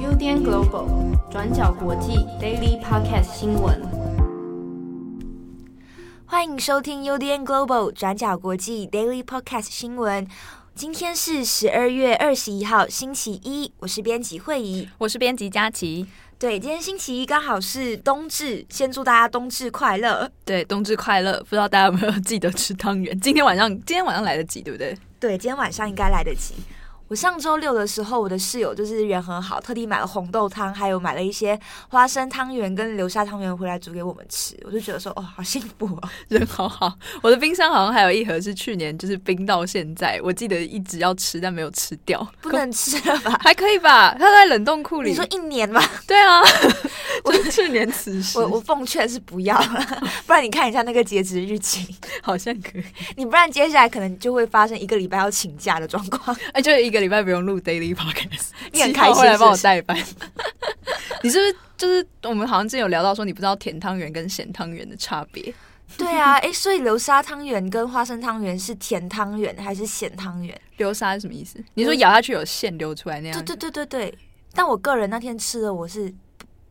UDN Global 转角国际 Daily Podcast 新闻，欢迎收听 UDN Global 转角国际 Daily Podcast 新闻。今天是十二月二十一号，星期一。我是编辑惠仪，我是编辑佳琪。对，今天星期一刚好是冬至，先祝大家冬至快乐。对，冬至快乐！不知道大家有没有记得吃汤圆？今天晚上，今天晚上来得及，对不对？对，今天晚上应该来得及。我上周六的时候，我的室友就是人很好，特地买了红豆汤，还有买了一些花生汤圆跟流沙汤圆回来煮给我们吃。我就觉得说，哦，好幸福哦，人好好。我的冰箱好像还有一盒是去年就是冰到现在，我记得一直要吃，但没有吃掉，不能吃了吧？还可以吧？它在冷冻库里。你说一年吗？对啊，我 去年此时，我我奉劝是不要了，不然你看一下那个截止日期，好像可以。你不然接下来可能就会发生一个礼拜要请假的状况，哎，就一个礼拜不用录 daily podcast，你很开心来帮我代班。你是不是就是我们好像之前有聊到说你不知道甜汤圆跟咸汤圆的差别？对啊，哎、欸，所以流沙汤圆跟花生汤圆是甜汤圆还是咸汤圆？流沙是什么意思？你说咬下去有线流出来那样？对对对对对。但我个人那天吃的我是。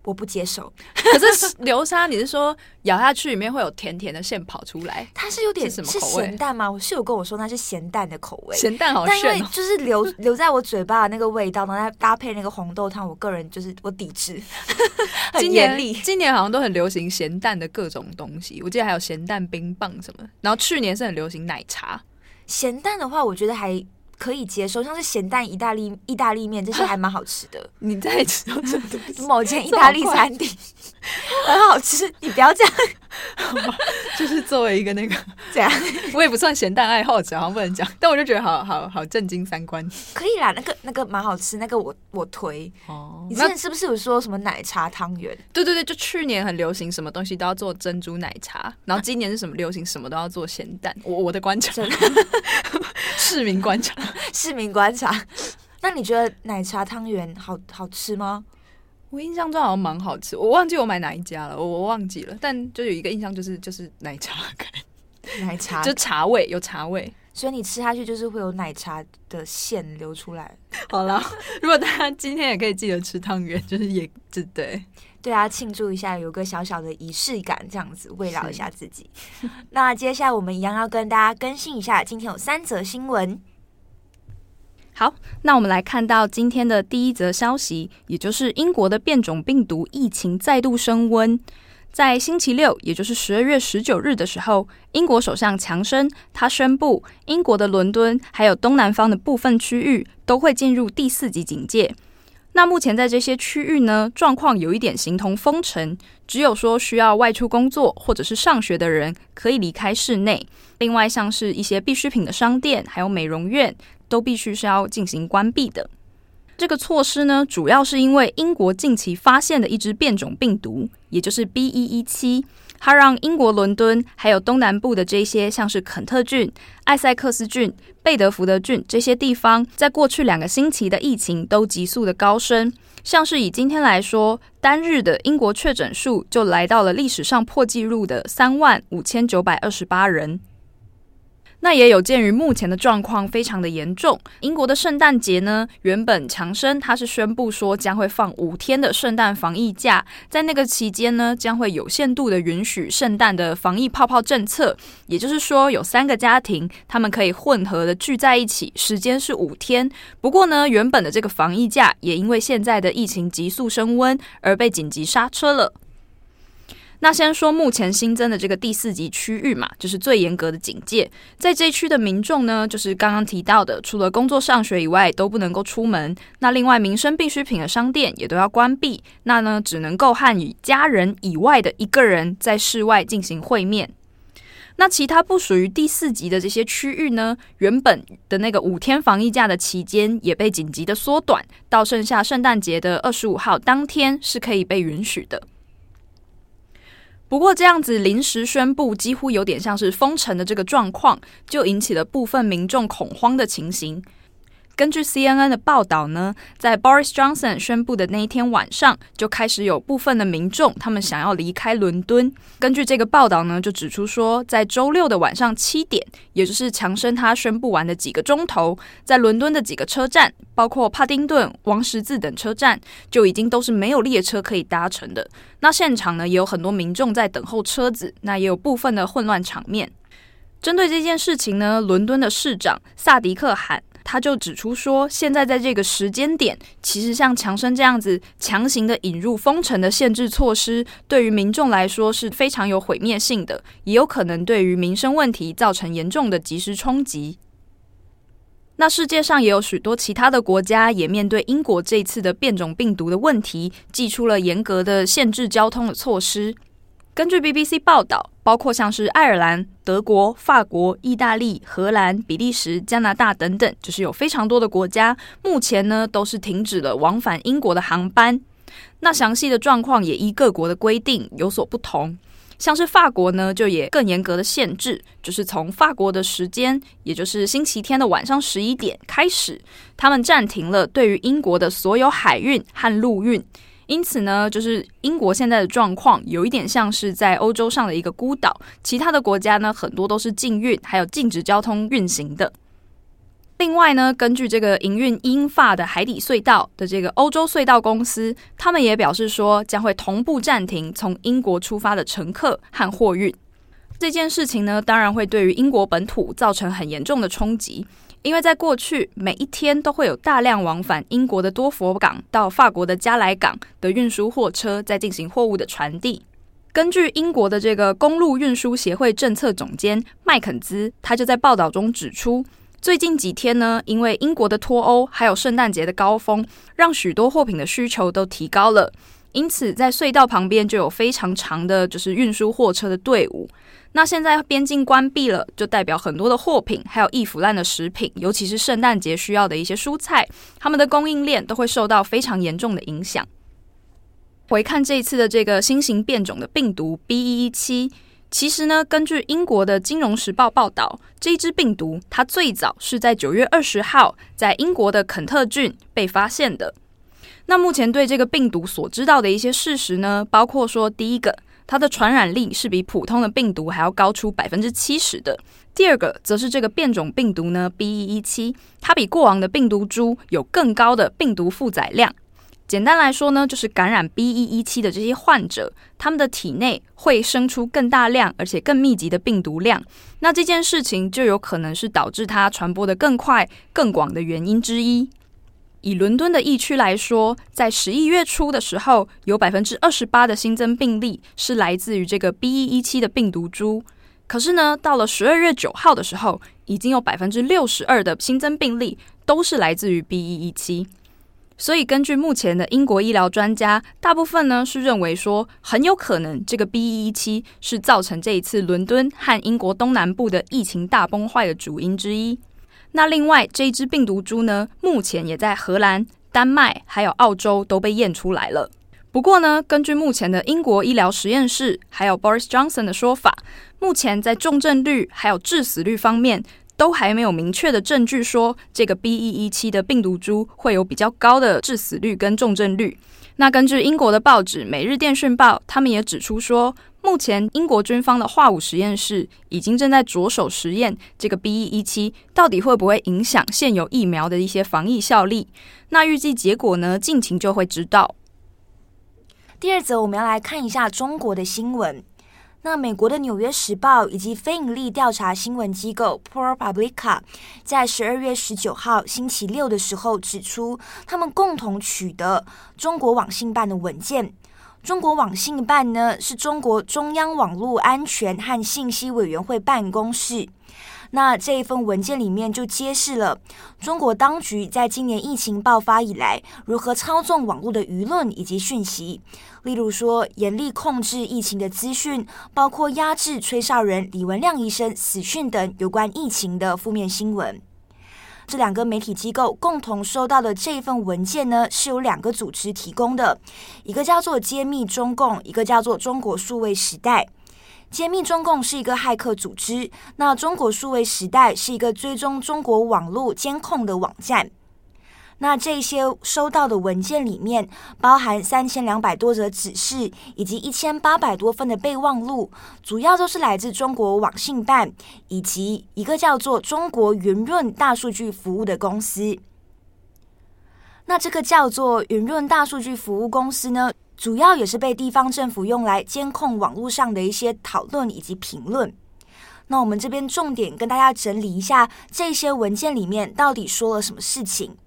我不接受，可是流沙，你是说咬下去里面会有甜甜的馅跑出来？它是有点是？咸蛋吗？我室友跟我说那是咸蛋的口味，咸蛋好。但因为就是留 留在我嘴巴的那个味道，然后再搭配那个红豆汤，我个人就是我抵制，很严厉。今年好像都很流行咸蛋的各种东西，我记得还有咸蛋冰棒什么。然后去年是很流行奶茶。咸蛋的话，我觉得还。可以接受，像是咸蛋意大利 意大利面这些还蛮好吃的。你在吃某间意大利餐厅 很好吃，你不要这样。就是作为一个那个 这样，我也不算咸蛋爱好者，好像不能讲。但我就觉得好好好震惊三观。可以啦，那个那个蛮好吃，那个我我推。哦，你之前是不是有说什么奶茶汤圆？对对对，就去年很流行，什么东西都要做珍珠奶茶，然后今年是什么流行，什么都要做咸蛋。我我的观察，市民观察。市民观察，那你觉得奶茶汤圆好好吃吗？我印象中好像蛮好吃，我忘记我买哪一家了，我我忘记了。但就有一个印象，就是就是奶茶感，奶茶 就茶味，有茶味，所以你吃下去就是会有奶茶的馅流出来。好了，如果大家今天也可以记得吃汤圆，就是也就对对啊，庆祝一下，有个小小的仪式感，这样子慰劳一下自己。那接下来我们一样要跟大家更新一下，今天有三则新闻。好，那我们来看到今天的第一则消息，也就是英国的变种病毒疫情再度升温。在星期六，也就是十二月十九日的时候，英国首相强生他宣布，英国的伦敦还有东南方的部分区域都会进入第四级警戒。那目前在这些区域呢，状况有一点形同封城，只有说需要外出工作或者是上学的人可以离开室内。另外，像是一些必需品的商店，还有美容院。都必须是要进行关闭的。这个措施呢，主要是因为英国近期发现的一支变种病毒，也就是 B. 一一七，它让英国伦敦还有东南部的这些像是肯特郡、艾塞克斯郡、贝德福德郡这些地方，在过去两个星期的疫情都急速的高升。像是以今天来说，单日的英国确诊数就来到了历史上破纪录的三万五千九百二十八人。那也有鉴于目前的状况非常的严重，英国的圣诞节呢，原本强生他是宣布说将会放五天的圣诞防疫假，在那个期间呢，将会有限度的允许圣诞的防疫泡泡政策，也就是说有三个家庭他们可以混合的聚在一起，时间是五天。不过呢，原本的这个防疫假也因为现在的疫情急速升温而被紧急刹车了。那先说目前新增的这个第四级区域嘛，就是最严格的警戒。在这一区的民众呢，就是刚刚提到的，除了工作上学以外都不能够出门。那另外民生必需品的商店也都要关闭。那呢，只能够和与家人以外的一个人在室外进行会面。那其他不属于第四级的这些区域呢，原本的那个五天防疫假的期间也被紧急的缩短，到剩下圣诞节的二十五号当天是可以被允许的。不过这样子临时宣布，几乎有点像是封城的这个状况，就引起了部分民众恐慌的情形。根据 CNN 的报道呢，在 Boris Johnson 宣布的那一天晚上，就开始有部分的民众他们想要离开伦敦。根据这个报道呢，就指出说，在周六的晚上七点，也就是强生他宣布完的几个钟头，在伦敦的几个车站，包括帕丁顿、王十字等车站，就已经都是没有列车可以搭乘的。那现场呢，也有很多民众在等候车子，那也有部分的混乱场面。针对这件事情呢，伦敦的市长萨迪克喊。他就指出说，现在在这个时间点，其实像强生这样子强行的引入封城的限制措施，对于民众来说是非常有毁灭性的，也有可能对于民生问题造成严重的即时冲击。那世界上也有许多其他的国家，也面对英国这次的变种病毒的问题，祭出了严格的限制交通的措施。根据 BBC 报道，包括像是爱尔兰、德国、法国、意大利、荷兰、比利时、加拿大等等，就是有非常多的国家，目前呢都是停止了往返英国的航班。那详细的状况也依各国的规定有所不同。像是法国呢，就也更严格的限制，就是从法国的时间，也就是星期天的晚上十一点开始，他们暂停了对于英国的所有海运和陆运。因此呢，就是英国现在的状况有一点像是在欧洲上的一个孤岛，其他的国家呢，很多都是禁运，还有禁止交通运行的。另外呢，根据这个营运英法的海底隧道的这个欧洲隧道公司，他们也表示说，将会同步暂停从英国出发的乘客和货运。这件事情呢，当然会对于英国本土造成很严重的冲击。因为在过去每一天都会有大量往返英国的多佛港到法国的加莱港的运输货车在进行货物的传递。根据英国的这个公路运输协会政策总监麦肯兹，他就在报道中指出，最近几天呢，因为英国的脱欧还有圣诞节的高峰，让许多货品的需求都提高了，因此在隧道旁边就有非常长的就是运输货车的队伍。那现在边境关闭了，就代表很多的货品，还有易腐烂的食品，尤其是圣诞节需要的一些蔬菜，他们的供应链都会受到非常严重的影响。回看这一次的这个新型变种的病毒 B.1.1.7，其实呢，根据英国的《金融时报》报道，这一支病毒它最早是在九月二十号在英国的肯特郡被发现的。那目前对这个病毒所知道的一些事实呢，包括说第一个。它的传染力是比普通的病毒还要高出百分之七十的。第二个则是这个变种病毒呢，B.1.1.7，它比过往的病毒株有更高的病毒负载量。简单来说呢，就是感染 B.1.1.7 的这些患者，他们的体内会生出更大量而且更密集的病毒量。那这件事情就有可能是导致它传播得更快、更广的原因之一。以伦敦的疫区来说，在十一月初的时候，有百分之二十八的新增病例是来自于这个 B.1.1.7 的病毒株。可是呢，到了十二月九号的时候，已经有百分之六十二的新增病例都是来自于 B.1.1.7。所以，根据目前的英国医疗专家，大部分呢是认为说，很有可能这个 B.1.1.7 是造成这一次伦敦和英国东南部的疫情大崩坏的主因之一。那另外这一支病毒株呢，目前也在荷兰、丹麦还有澳洲都被验出来了。不过呢，根据目前的英国医疗实验室还有 Boris Johnson 的说法，目前在重症率还有致死率方面都还没有明确的证据说这个 B E 一七的病毒株会有比较高的致死率跟重症率。那根据英国的报纸《每日电讯报》，他们也指出说，目前英国军方的化武实验室已经正在着手实验这个 B E 一七到底会不会影响现有疫苗的一些防疫效力。那预计结果呢，近期就会知道。第二则，我们要来看一下中国的新闻。那美国的《纽约时报》以及非盈利调查新闻机构 ProPublica 在十二月十九号星期六的时候指出，他们共同取得中国网信办的文件。中国网信办呢，是中国中央网络安全和信息委员会办公室。那这一份文件里面就揭示了中国当局在今年疫情爆发以来，如何操纵网络的舆论以及讯息。例如说，严厉控制疫情的资讯，包括压制吹哨人李文亮医生死讯等有关疫情的负面新闻。这两个媒体机构共同收到的这一份文件呢，是由两个组织提供的，一个叫做“揭秘中共”，一个叫做“中国数位时代”。揭秘中共是一个骇客组织，那中国数位时代是一个追踪中国网络监控的网站。那这些收到的文件里面，包含三千两百多则指示，以及一千八百多份的备忘录，主要都是来自中国网信办以及一个叫做中国云润大数据服务的公司。那这个叫做云润大数据服务公司呢，主要也是被地方政府用来监控网络上的一些讨论以及评论。那我们这边重点跟大家整理一下这些文件里面到底说了什么事情。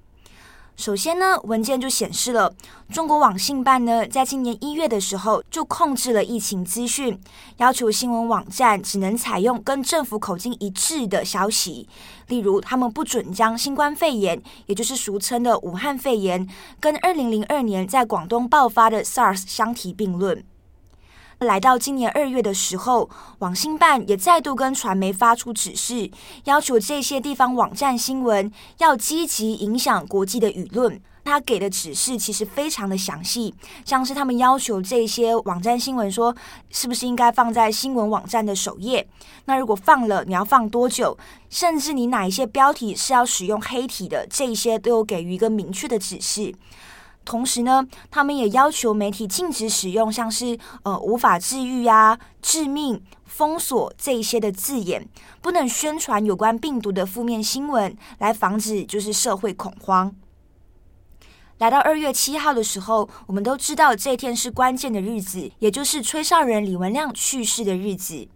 首先呢，文件就显示了中国网信办呢，在今年一月的时候就控制了疫情资讯，要求新闻网站只能采用跟政府口径一致的消息，例如他们不准将新冠肺炎，也就是俗称的武汉肺炎，跟二零零二年在广东爆发的 SARS 相提并论。来到今年二月的时候，网信办也再度跟传媒发出指示，要求这些地方网站新闻要积极影响国际的舆论。他给的指示其实非常的详细，像是他们要求这些网站新闻说，是不是应该放在新闻网站的首页？那如果放了，你要放多久？甚至你哪一些标题是要使用黑体的，这些都有给予一个明确的指示。同时呢，他们也要求媒体禁止使用像是呃无法治愈啊、致命、封锁这一些的字眼，不能宣传有关病毒的负面新闻，来防止就是社会恐慌。来到二月七号的时候，我们都知道这一天是关键的日子，也就是吹哨人李文亮去世的日子。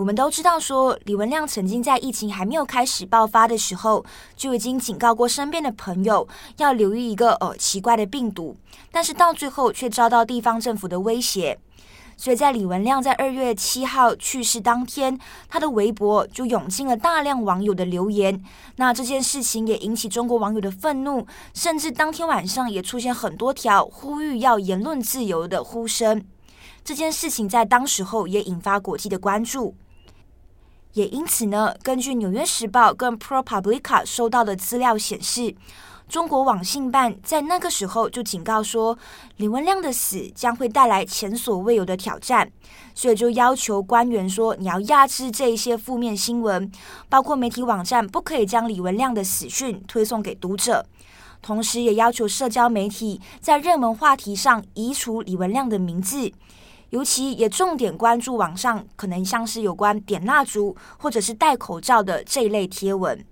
我们都知道，说李文亮曾经在疫情还没有开始爆发的时候，就已经警告过身边的朋友要留意一个呃奇怪的病毒，但是到最后却遭到地方政府的威胁。所以在李文亮在二月七号去世当天，他的微博就涌进了大量网友的留言。那这件事情也引起中国网友的愤怒，甚至当天晚上也出现很多条呼吁要言论自由的呼声。这件事情在当时候也引发国际的关注。也因此呢，根据《纽约时报》跟 ProPublica 收到的资料显示，中国网信办在那个时候就警告说，李文亮的死将会带来前所未有的挑战，所以就要求官员说，你要压制这一些负面新闻，包括媒体网站不可以将李文亮的死讯推送给读者，同时也要求社交媒体在热门话题上移除李文亮的名字。尤其也重点关注网上可能像是有关点蜡烛或者是戴口罩的这一类贴文。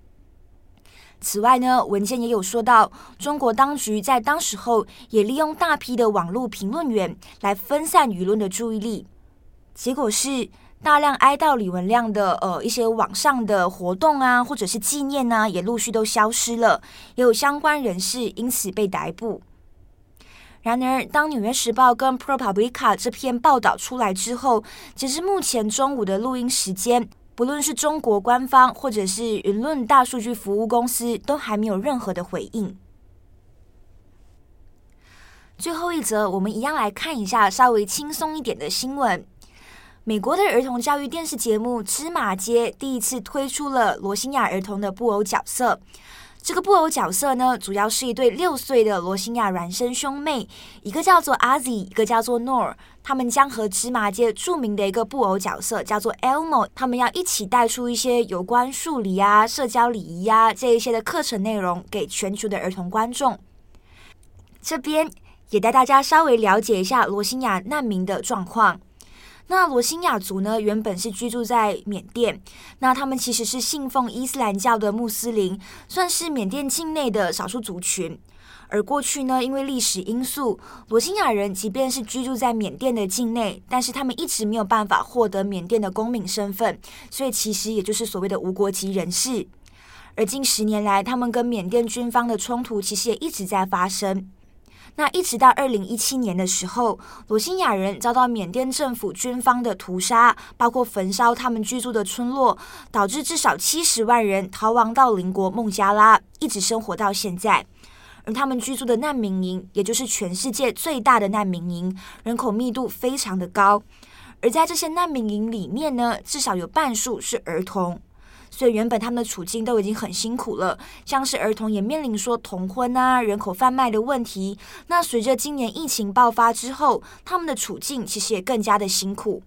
此外呢，文件也有说到，中国当局在当时候也利用大批的网络评论员来分散舆论的注意力，结果是大量哀悼李文亮的呃一些网上的活动啊，或者是纪念啊，也陆续都消失了，也有相关人士因此被逮捕。然而，当《纽约时报》跟 ProPublica 这篇报道出来之后，截至目前中午的录音时间，不论是中国官方或者是舆论大数据服务公司，都还没有任何的回应。最后一则，我们一样来看一下稍微轻松一点的新闻：美国的儿童教育电视节目《芝麻街》第一次推出了罗兴亚儿童的布偶角色。这个布偶角色呢，主要是一对六岁的罗兴亚孪生兄妹，一个叫做阿 Z，一个叫做 Nor。他们将和芝麻街著名的一个布偶角色叫做 Elmo，他们要一起带出一些有关数理啊、社交礼仪啊这一些的课程内容给全球的儿童观众。这边也带大家稍微了解一下罗兴亚难民的状况。那罗兴亚族呢，原本是居住在缅甸，那他们其实是信奉伊斯兰教的穆斯林，算是缅甸境内的少数族群。而过去呢，因为历史因素，罗兴亚人即便是居住在缅甸的境内，但是他们一直没有办法获得缅甸的公民身份，所以其实也就是所谓的无国籍人士。而近十年来，他们跟缅甸军方的冲突其实也一直在发生。那一直到二零一七年的时候，罗兴亚人遭到缅甸政府军方的屠杀，包括焚烧他们居住的村落，导致至少七十万人逃亡到邻国孟加拉，一直生活到现在。而他们居住的难民营，也就是全世界最大的难民营，人口密度非常的高。而在这些难民营里面呢，至少有半数是儿童。所以原本他们的处境都已经很辛苦了，像是儿童也面临说童婚啊、人口贩卖的问题。那随着今年疫情爆发之后，他们的处境其实也更加的辛苦。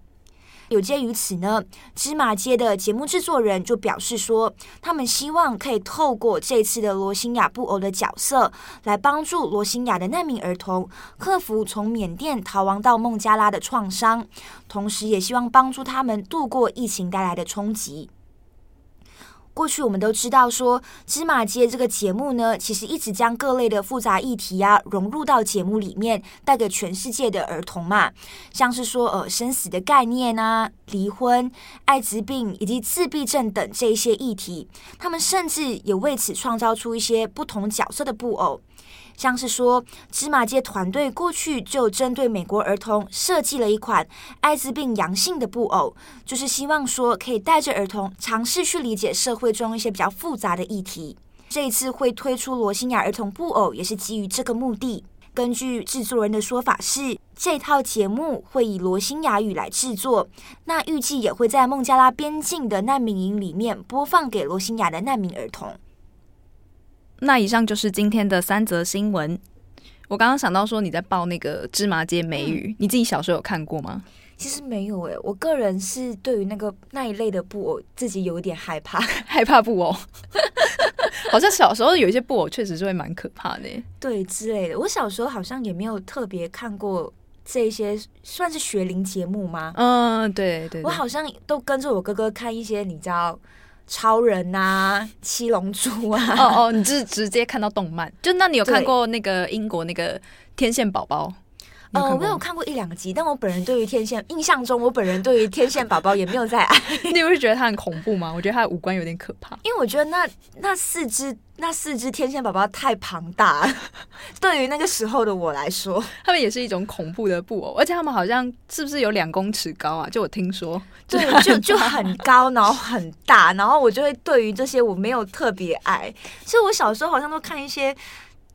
有鉴于此呢，芝麻街的节目制作人就表示说，他们希望可以透过这次的罗兴亚布偶的角色，来帮助罗兴亚的难民儿童克服从缅甸逃亡到孟加拉的创伤，同时也希望帮助他们度过疫情带来的冲击。过去我们都知道说，芝麻街这个节目呢，其实一直将各类的复杂议题啊融入到节目里面，带给全世界的儿童嘛，像是说呃生死的概念啊、离婚、艾滋病以及自闭症等这一些议题，他们甚至也为此创造出一些不同角色的布偶。像是说，芝麻街团队过去就针对美国儿童设计了一款艾滋病阳性的布偶，就是希望说可以带着儿童尝试去理解社会中一些比较复杂的议题。这一次会推出罗兴亚儿童布偶，也是基于这个目的。根据制作人的说法是，这套节目会以罗兴亚语来制作，那预计也会在孟加拉边境的难民营里面播放给罗兴亚的难民儿童。那以上就是今天的三则新闻。我刚刚想到说你在报那个芝麻街美语，嗯、你自己小时候有看过吗？其实没有诶、欸，我个人是对于那个那一类的布偶自己有一点害怕，害怕布偶。好像小时候有一些布偶确实是会蛮可怕的、欸，对之类的。我小时候好像也没有特别看过这些，算是学龄节目吗？嗯，对对，对。我好像都跟着我哥哥看一些，你知道。超人呐、啊，七龙珠啊！哦哦，你就是直接看到动漫？就那你有看过那个英国那个天线宝宝？呃，我没有看过一两集，但我本人对于天线印象中，我本人对于天线宝宝也没有在爱。你不是觉得他很恐怖吗？我觉得他的五官有点可怕，因为我觉得那那四只那四只天线宝宝太庞大了，对于那个时候的我来说，他们也是一种恐怖的布偶，而且他们好像是不是有两公尺高啊？就我听说，对，就就很高，然后很大，然后我就会对于这些我没有特别爱。所以我小时候好像都看一些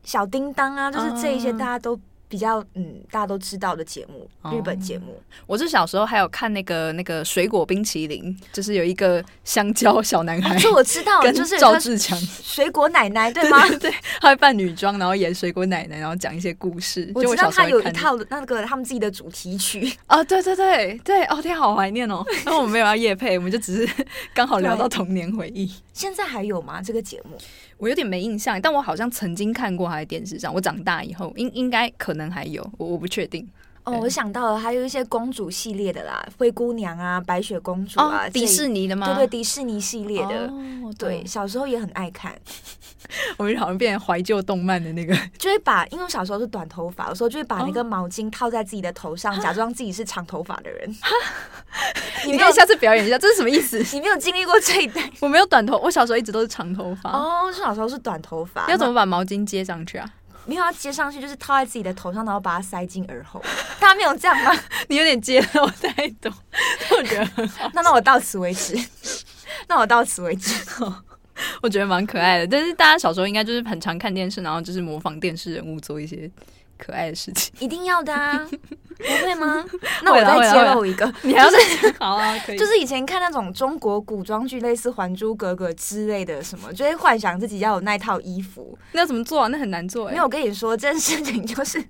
小叮当啊，就是这一些大家都。比较嗯，大家都知道的节目，日本节目。哦。我是小时候还有看那个那个水果冰淇淋，就是有一个香蕉小男孩。这、啊、我知道，就是赵志强水果奶奶对吗？对，他会扮女装，然后演水果奶奶，然后讲一些故事。我知道他有一套那个他们自己的主题曲。哦，对对对对，哦天，好怀念哦。那我们没有要夜配，我们就只是刚好聊到童年回忆。现在还有吗？这个节目？我有点没印象，但我好像曾经看过他在电视上。我长大以后应应该可能还有，我我不确定。哦，我想到了，还有一些公主系列的啦，灰姑娘啊，白雪公主啊，哦、迪士尼的吗？对对，迪士尼系列的。哦、对，小时候也很爱看。我们好像变成怀旧动漫的那个，就会把，因为我小时候是短头发，有时候就会把那个毛巾套在自己的头上，哦、假装自己是长头发的人。你可以下次表演一下，这是什么意思？你没有经历过这一代？我没有短头，我小时候一直都是长头发。哦，小时候是短头发，要怎么把毛巾接上去啊？没有要接上去，就是套在自己的头上，然后把它塞进耳后。大家没有这样吗？你有点接了，我太懂。我觉得很好。那那我到此为止。那我到此为止。我觉得蛮可爱的，但是大家小时候应该就是很常看电视，然后就是模仿电视人物做一些可爱的事情。一定要的啊，不会吗？那我再揭露一个，你还要再好啊，可以。就是以前看那种中国古装剧，类似《还珠格格》之类的什么，就会幻想自己要有那套衣服。那怎么做啊？那很难做哎。没有，我跟你说这件事情就是。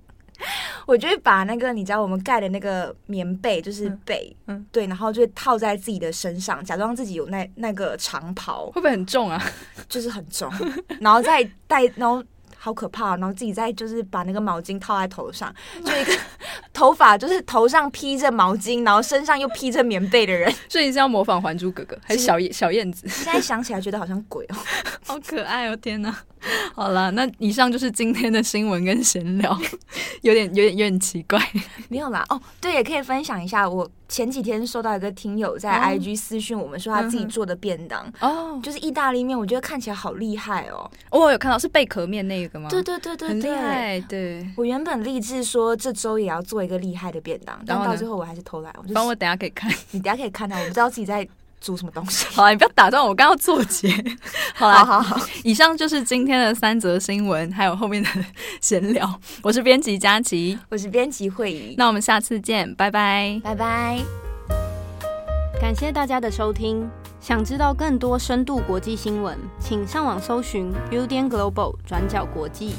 我就会把那个你知道我们盖的那个棉被，就是被，嗯，嗯对，然后就会套在自己的身上，假装自己有那那个长袍，会不会很重啊？就是很重，然后再戴，然后。好可怕，然后自己再就是把那个毛巾套在头上，就一个 头发就是头上披着毛巾，然后身上又披着棉被的人。所以你是要模仿《还珠格格》还是小燕小燕子？现在想起来觉得好像鬼哦，好可爱哦！天哪，好了，那以上就是今天的新闻跟闲聊，有点有点有点奇怪。没有啦，哦，对，也可以分享一下我。前几天收到一个听友在 IG 私讯我们说他自己做的便当哦，就是意大利面，我觉得看起来好厉害哦。我有看到是贝壳面那个吗？对对对对，对厉害。对，我原本立志说这周也要做一个厉害的便当，但到最后我还是偷懒。帮我等下可以看，你等下可以看到，我不知道自己在。煮什么东西？好，你不要打断我，我刚要做结。好啦，好好好。以上就是今天的三则新闻，还有后面的闲聊。我是编辑佳琪，我是编辑慧仪。那我们下次见，拜拜，拜拜。感谢大家的收听。想知道更多深度国际新闻，请上网搜寻 Udan Global 转角国际。